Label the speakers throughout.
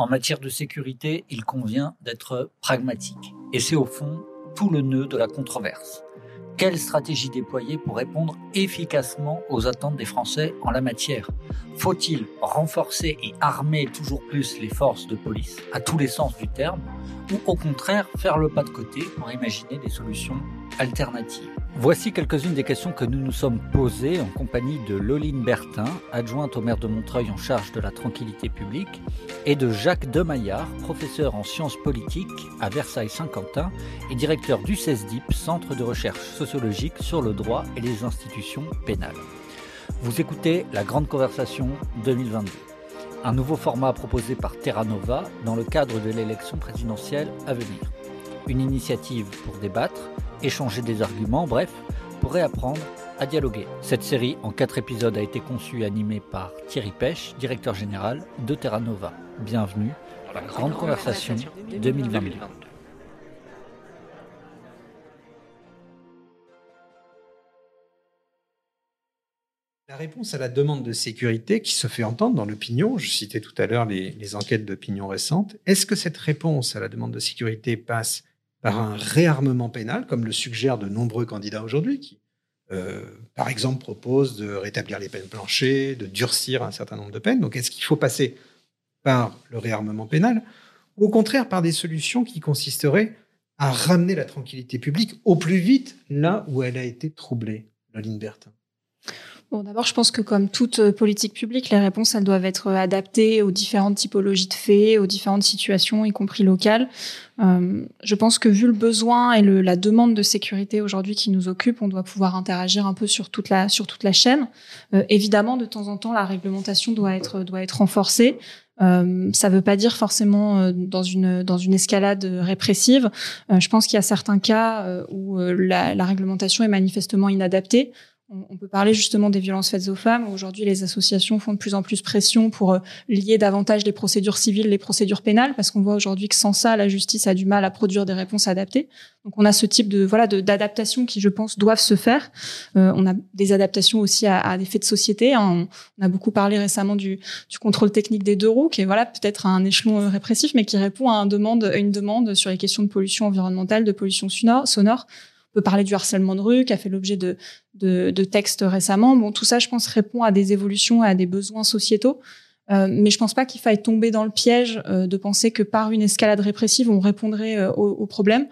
Speaker 1: En matière de sécurité, il convient d'être pragmatique. Et c'est au fond tout le nœud de la controverse. Quelle stratégie déployer pour répondre efficacement aux attentes des Français en la matière? Faut-il renforcer et armer toujours plus les forces de police à tous les sens du terme? Ou au contraire faire le pas de côté pour imaginer des solutions alternatives? Voici quelques-unes des questions que nous nous sommes posées en compagnie de Loline Bertin, adjointe au maire de Montreuil en charge de la tranquillité publique, et de Jacques Demaillard, professeur en sciences politiques à Versailles-Saint-Quentin et directeur du CESDIP, Centre de recherche sociologique sur le droit et les institutions pénales. Vous écoutez La Grande Conversation 2022, un nouveau format proposé par Terra Nova dans le cadre de l'élection présidentielle à venir. Une initiative pour débattre échanger des arguments, bref, pour réapprendre à dialoguer. Cette série en quatre épisodes a été conçue et animée par Thierry Pêche, directeur général de Terra Nova. Bienvenue à la Grande Conversation 2022.
Speaker 2: La réponse à la demande de sécurité qui se fait entendre dans l'opinion, je citais tout à l'heure les, les enquêtes d'opinion récentes, est-ce que cette réponse à la demande de sécurité passe par un réarmement pénal, comme le suggèrent de nombreux candidats aujourd'hui, qui, euh, par exemple, proposent de rétablir les peines planchées, de durcir un certain nombre de peines. Donc, est-ce qu'il faut passer par le réarmement pénal, ou au contraire par des solutions qui consisteraient à ramener la tranquillité publique au plus vite là où elle a été troublée, Loline Bertin?
Speaker 3: Bon, d'abord, je pense que comme toute euh, politique publique, les réponses, elles doivent être adaptées aux différentes typologies de faits, aux différentes situations, y compris locales. Euh, je pense que vu le besoin et la demande de sécurité aujourd'hui qui nous occupe, on doit pouvoir interagir un peu sur toute la sur toute la chaîne. Euh, évidemment, de temps en temps, la réglementation doit être doit être renforcée. Euh, ça ne veut pas dire forcément euh, dans une dans une escalade répressive. je pense qu'il y a certains cas où la, réglementation est manifestement inadaptée. On peut parler justement des violences faites aux femmes. Aujourd'hui, les associations font de plus en plus pression pour euh, lier davantage les procédures civiles, les procédures pénales, parce qu'on voit aujourd'hui que sans ça, la justice a du mal à produire des réponses adaptées. Donc, on a ce type de voilà d'adaptations qui, je pense, doivent se faire. Euh, on a des adaptations aussi à, des faits de société. On, a beaucoup parlé récemment du, contrôle technique des deux roues, qui est voilà peut-être un échelon euh, répressif, mais qui répond à, une demande sur les questions de pollution environnementale, de pollution sonore. sonore on peut parler du harcèlement de rue qui a fait l'objet de, de, de, textes récemment. Bon, tout ça, je pense, répond à des évolutions, à des besoins sociétaux. Euh, mais je pense pas qu'il faille tomber dans le piège euh, de penser que par une escalade répressive, on répondrait euh, aux, aux, problèmes.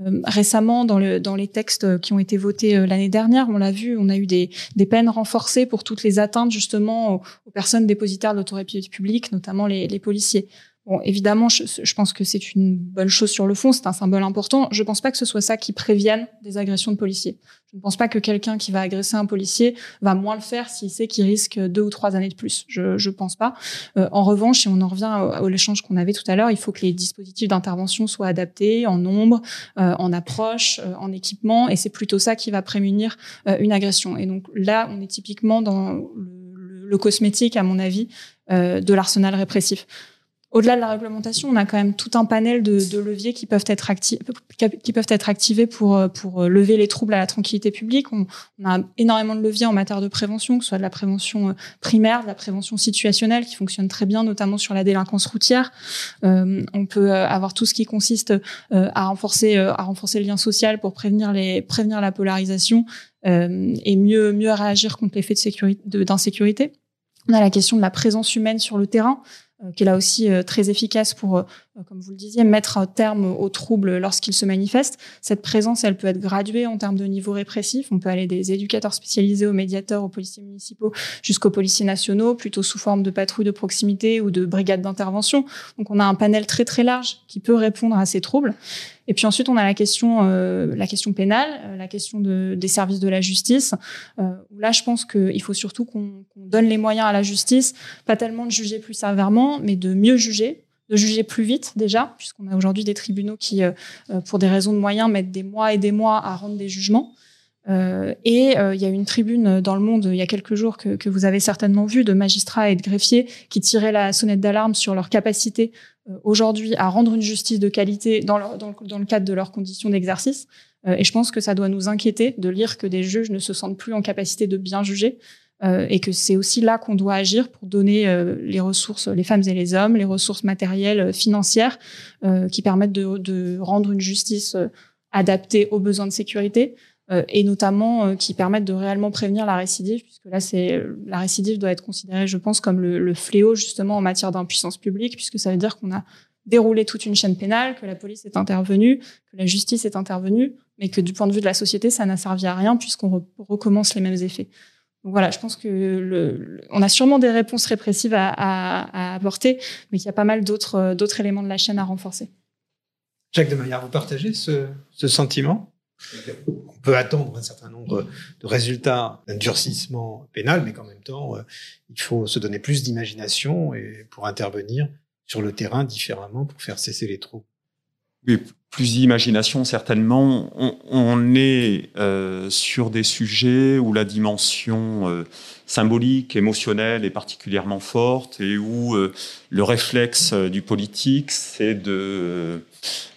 Speaker 3: Euh, récemment, dans, le, dans les textes qui ont été votés l'année dernière, on l'a vu, on a eu des, des, peines renforcées pour toutes les atteintes justement aux, aux personnes dépositaires de l'autorité publique, notamment les, les policiers. Bon, évidemment, je, je pense que c'est une bonne chose sur le fond, c'est un symbole important. Je ne pense pas que ce soit ça qui prévienne des agressions de policiers. Je ne pense pas que quelqu'un qui va agresser un policier va moins le faire s'il sait qu'il risque deux ou trois années de plus. Je ne pense pas. Euh, en revanche, et on en revient au, l'échange qu'on avait tout à l'heure, il faut que les dispositifs d'intervention soient adaptés en nombre, euh, en approche, euh, en équipement, et c'est plutôt ça qui va prémunir euh, une agression. Et donc là, on est typiquement dans le, le cosmétique, à mon avis, euh, de l'arsenal répressif au-delà de la réglementation, on a quand même tout un panel de, leviers qui peuvent être qui peuvent être activés pour pour lever les troubles à la tranquillité publique. On, on, a énormément de leviers en matière de prévention, que ce soit de la prévention euh, primaire, de la prévention situationnelle, qui fonctionne très bien, notamment sur la délinquance routière. Euh, on peut euh, avoir tout ce qui consiste euh, à renforcer à renforcer le lien social pour prévenir les prévenir la polarisation et mieux mieux réagir contre les faits de sécurité d'insécurité. On a la question de la présence humaine sur le terrain. Euh, qui est là aussi euh, très efficace pour, euh, comme vous le disiez, mettre un terme aux troubles lorsqu'ils se manifestent. Cette présence, elle peut être graduée en termes de niveau répressif. On peut aller des éducateurs spécialisés aux médiateurs, aux policiers municipaux, jusqu'aux policiers nationaux, plutôt sous forme de patrouilles de proximité ou de brigades d'intervention. Donc on a un panel très très large qui peut répondre à ces troubles. Et puis ensuite, on a la question, euh, la question pénale, euh, la question de, des services de la justice. Euh, là, je pense qu'il faut surtout qu'on donne les moyens à la justice, pas tellement de juger plus sévèrement, mais de mieux juger, de juger plus vite déjà, puisqu'on a aujourd'hui des tribunaux qui, euh, euh, pour des raisons de moyens, mettent des mois et des mois à rendre des jugements. Euh, et il y a une tribune dans le monde il y a quelques jours que, que, vous avez certainement vu de magistrats et de greffiers qui tiraient la sonnette d'alarme sur leur capacité euh, aujourd'hui à rendre une justice de qualité dans, dans, dans le cadre de leurs conditions d'exercice. Euh, et je pense que ça doit nous inquiéter de lire que des juges ne se sentent plus en capacité de bien juger. euh, et que c'est aussi là qu'on doit agir pour donner euh, les ressources, les femmes et les hommes, les ressources matérielles, euh, financières, qui permettent de, de, rendre une justice adaptée aux besoins de sécurité et notamment qui permettent de réellement prévenir la récidive, puisque là, c'est la récidive doit être considérée, je pense, comme le, fléau justement en matière d'impuissance publique, puisque ça veut dire qu'on a déroulé toute une chaîne pénale, que la police est intervenue, que la justice est intervenue, mais que du point de vue de la société, ça n'a servi à rien puisqu'on recommence les mêmes effets. Donc voilà, je pense que a sûrement des réponses répressives à, apporter, mais qu'il y a pas mal d'autres d'autres éléments de la chaîne à renforcer.
Speaker 2: Jacques de Maillard, vous partagez ce, ce sentiment? Peut attendre un certain nombre de résultats d'un durcissement pénal, mais qu'en même temps, euh, il faut se donner plus d'imagination et pour intervenir sur le terrain différemment pour faire cesser les troubles.
Speaker 4: Oui, plus d'imagination certainement. On, est euh, sur des sujets où la dimension euh, symbolique, émotionnelle est particulièrement forte et où euh, le réflexe du politique, c'est de,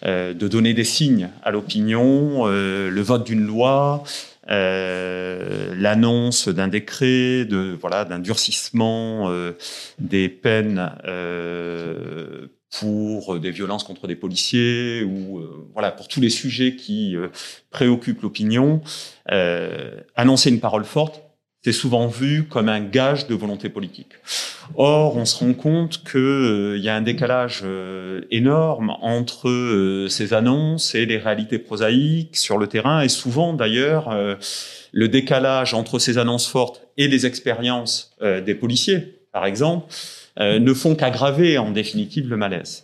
Speaker 4: de donner des signes à l'opinion, le vote d'une loi, l'annonce d'un décret, de voilà d'un durcissement des peines pour des violences contre des policiers ou euh, voilà pour tous les sujets qui euh, préoccupent l'opinion, euh, annoncer une parole forte, c'est souvent vu comme un gage de volonté politique. Or, on se rend compte qu'il y a un décalage énorme entre ces annonces et les réalités prosaïques sur le terrain, et souvent d'ailleurs le décalage entre ces annonces fortes et les expériences des policiers, par exemple, euh, ne font qu'aggraver en définitive le malaise.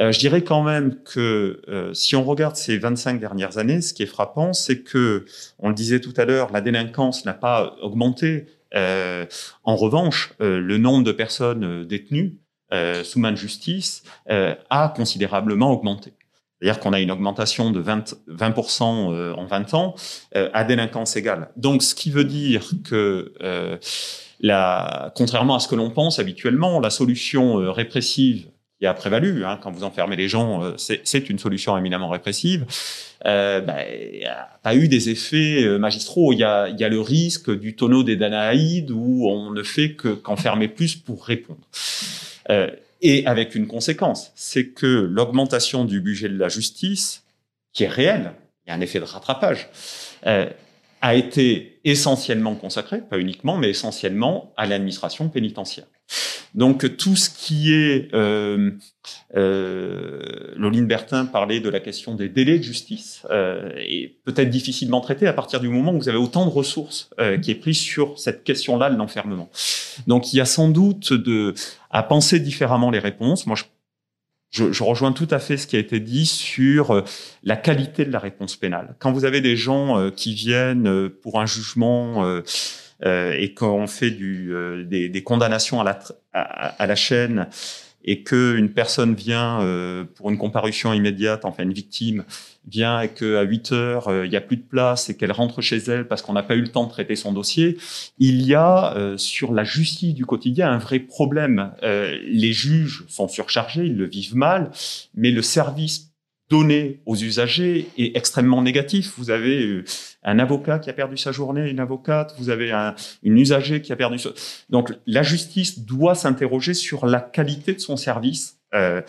Speaker 4: Euh, je dirais quand même que euh, si on regarde ces 25 dernières années, ce qui est frappant, c'est que, on le disait tout à l'heure, la délinquance n'a pas augmenté. en revanche, le nombre de personnes détenues sous main de justice a considérablement augmenté. C'est-à-dire qu'on a une augmentation de 20, 20% en 20 ans à délinquance égale. Donc, ce qui veut dire que contrairement à ce que l'on pense habituellement, la solution euh, répressive qui a prévalu, hein, quand vous enfermez les gens, euh, c'est une solution éminemment répressive, euh, bah, a pas eu des effets euh, magistraux. Il y a, le risque du tonneau des Danaïdes où on ne fait que qu'enfermer plus pour répondre. Et avec une conséquence, c'est que l'augmentation du budget de la justice, qui est réelle, il y a un effet de rattrapage, a été essentiellement consacré, pas uniquement, mais essentiellement à l'administration pénitentiaire. Donc tout ce qui est, euh, euh, Loline Bertin parlait de la question des délais de justice, euh, est peut-être difficilement traité à partir du moment où vous avez autant de ressources euh, qui est prise sur cette question-là l'enfermement. Donc il y a sans doute de, à penser différemment les réponses. Moi, je je, je, rejoins tout à fait ce qui a été dit sur euh, la qualité de la réponse pénale. Quand vous avez des gens euh, qui viennent euh, pour un jugement et qu'on fait du, des, des, condamnations à la, à, à la chaîne et que une personne vient euh, pour une comparution immédiate, enfin une victime vient et qu'à 8 heures euh, il n'y a plus de place et qu'elle rentre chez elle parce qu'on n'a pas eu le temps de traiter son dossier, il y a euh, sur la justice du quotidien un vrai problème. les juges sont surchargés, ils le vivent mal, mais le service donné aux usagers est extrêmement négatif. Vous avez euh, un avocat qui a perdu sa journée, une avocate, vous avez un, une usager qui a perdu sa... Donc la justice doit s'interroger sur la qualité de son service. Euh,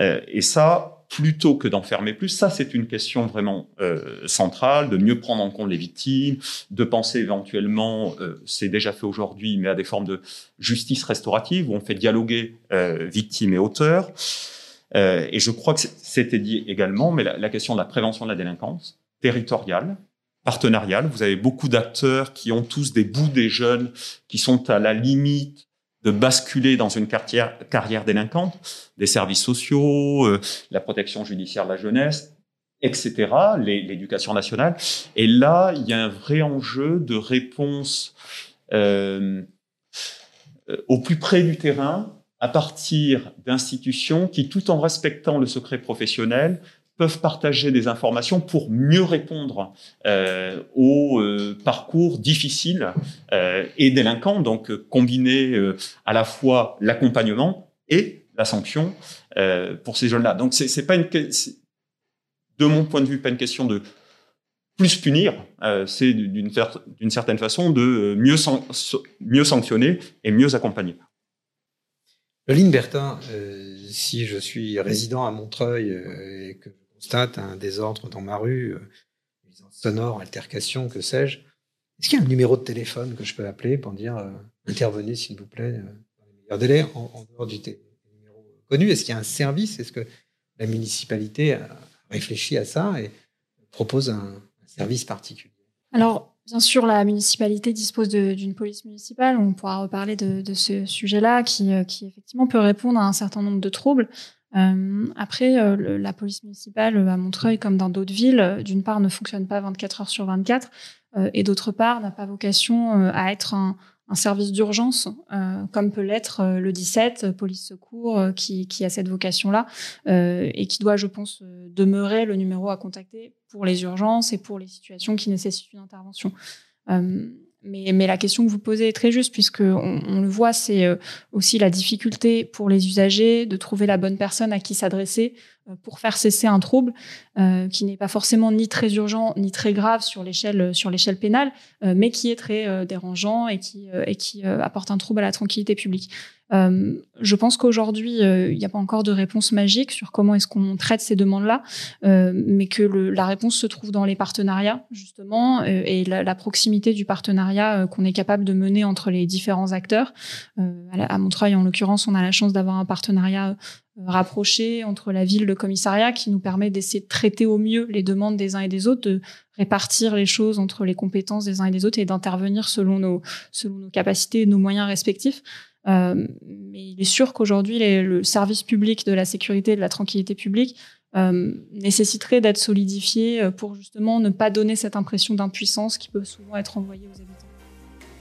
Speaker 4: euh, et ça, plutôt que d'en fermer plus, ça c'est une question vraiment euh, centrale, de mieux prendre en compte les victimes, de penser éventuellement, euh, c'est déjà fait aujourd'hui, mais à des formes de justice restaurative, où on fait dialoguer victimes et auteurs. Euh, et je crois que c'était dit également, mais la, question de la prévention de la délinquance territoriale, partenariale. Vous avez beaucoup d'acteurs qui ont tous des bouts des jeunes qui sont à la limite de basculer dans une carrière, carrière délinquante, des services sociaux, euh, la protection judiciaire de la jeunesse, etc., l'éducation nationale. Et là, il y a un vrai enjeu de réponse euh, euh au plus près du terrain à partir d'institutions qui, tout en respectant le secret professionnel, peuvent partager des informations pour mieux répondre euh, aux euh, parcours difficiles euh, et délinquants, donc combiner euh, à la fois l'accompagnement et la sanction euh, pour ces jeunes-là. Donc c'est pas une, de mon point de vue, pas une question de plus punir, c'est d'une certaine façon de mieux sanctionner et mieux accompagner.
Speaker 2: Pauline Bertin, si je suis résident à Montreuil et que je constate un désordre dans ma rue, sonore, altercation, que sais-je, est-ce qu'il y a un numéro de téléphone que je peux appeler pour dire intervenez s'il vous plaît dans les meilleurs délais en, dehors du numéro connu? Est-ce qu'il y a un service? Est-ce que la municipalité a réfléchi à ça et propose un, service particulier?
Speaker 3: Alors, bien sûr, la municipalité dispose d'une police municipale. On pourra reparler de, ce sujet-là qui, euh, qui, effectivement, peut répondre à un certain nombre de troubles. Euh, après, euh, la police municipale à Montreuil, comme dans d'autres villes, d'une part, ne fonctionne pas 24 heures sur 24 et d'autre part, n'a pas vocation à être un, un service d'urgence, euh, comme peut l'être euh, le 17, euh, police secours, qui, a cette vocation-là, et qui doit, je pense, demeurer le numéro à contacter pour les urgences et pour les situations qui nécessitent une intervention. Mais, la question que vous posez est très juste, puisque on, le voit, c'est aussi la difficulté pour les usagers de trouver la bonne personne à qui s'adresser pour faire cesser un trouble euh, qui n'est pas forcément ni très urgent ni très grave sur l'échelle sur l'échelle pénale, euh, mais qui est très dérangeant et qui et qui apporte un trouble à la tranquillité publique. je pense qu'aujourd'hui, il n'y a pas encore de réponse magique sur comment est-ce qu'on traite ces demandes-là, mais que la réponse se trouve dans les partenariats, justement, et la, proximité du partenariat qu'on est capable de mener entre les différents acteurs. à Montreuil, en l'occurrence, on a la chance d'avoir un partenariat rapproché entre la ville, le commissariat, qui nous permet d'essayer de traiter au mieux les demandes des uns et des autres, de répartir les choses entre les compétences des uns et des autres et d'intervenir selon nos, selon nos capacités et nos moyens respectifs. Euh, mais il est sûr qu'aujourd'hui, le service public de la sécurité et de la tranquillité publique euh, nécessiterait d'être solidifié euh, pour justement ne pas donner cette impression d'impuissance qui peut souvent être envoyée aux habitants.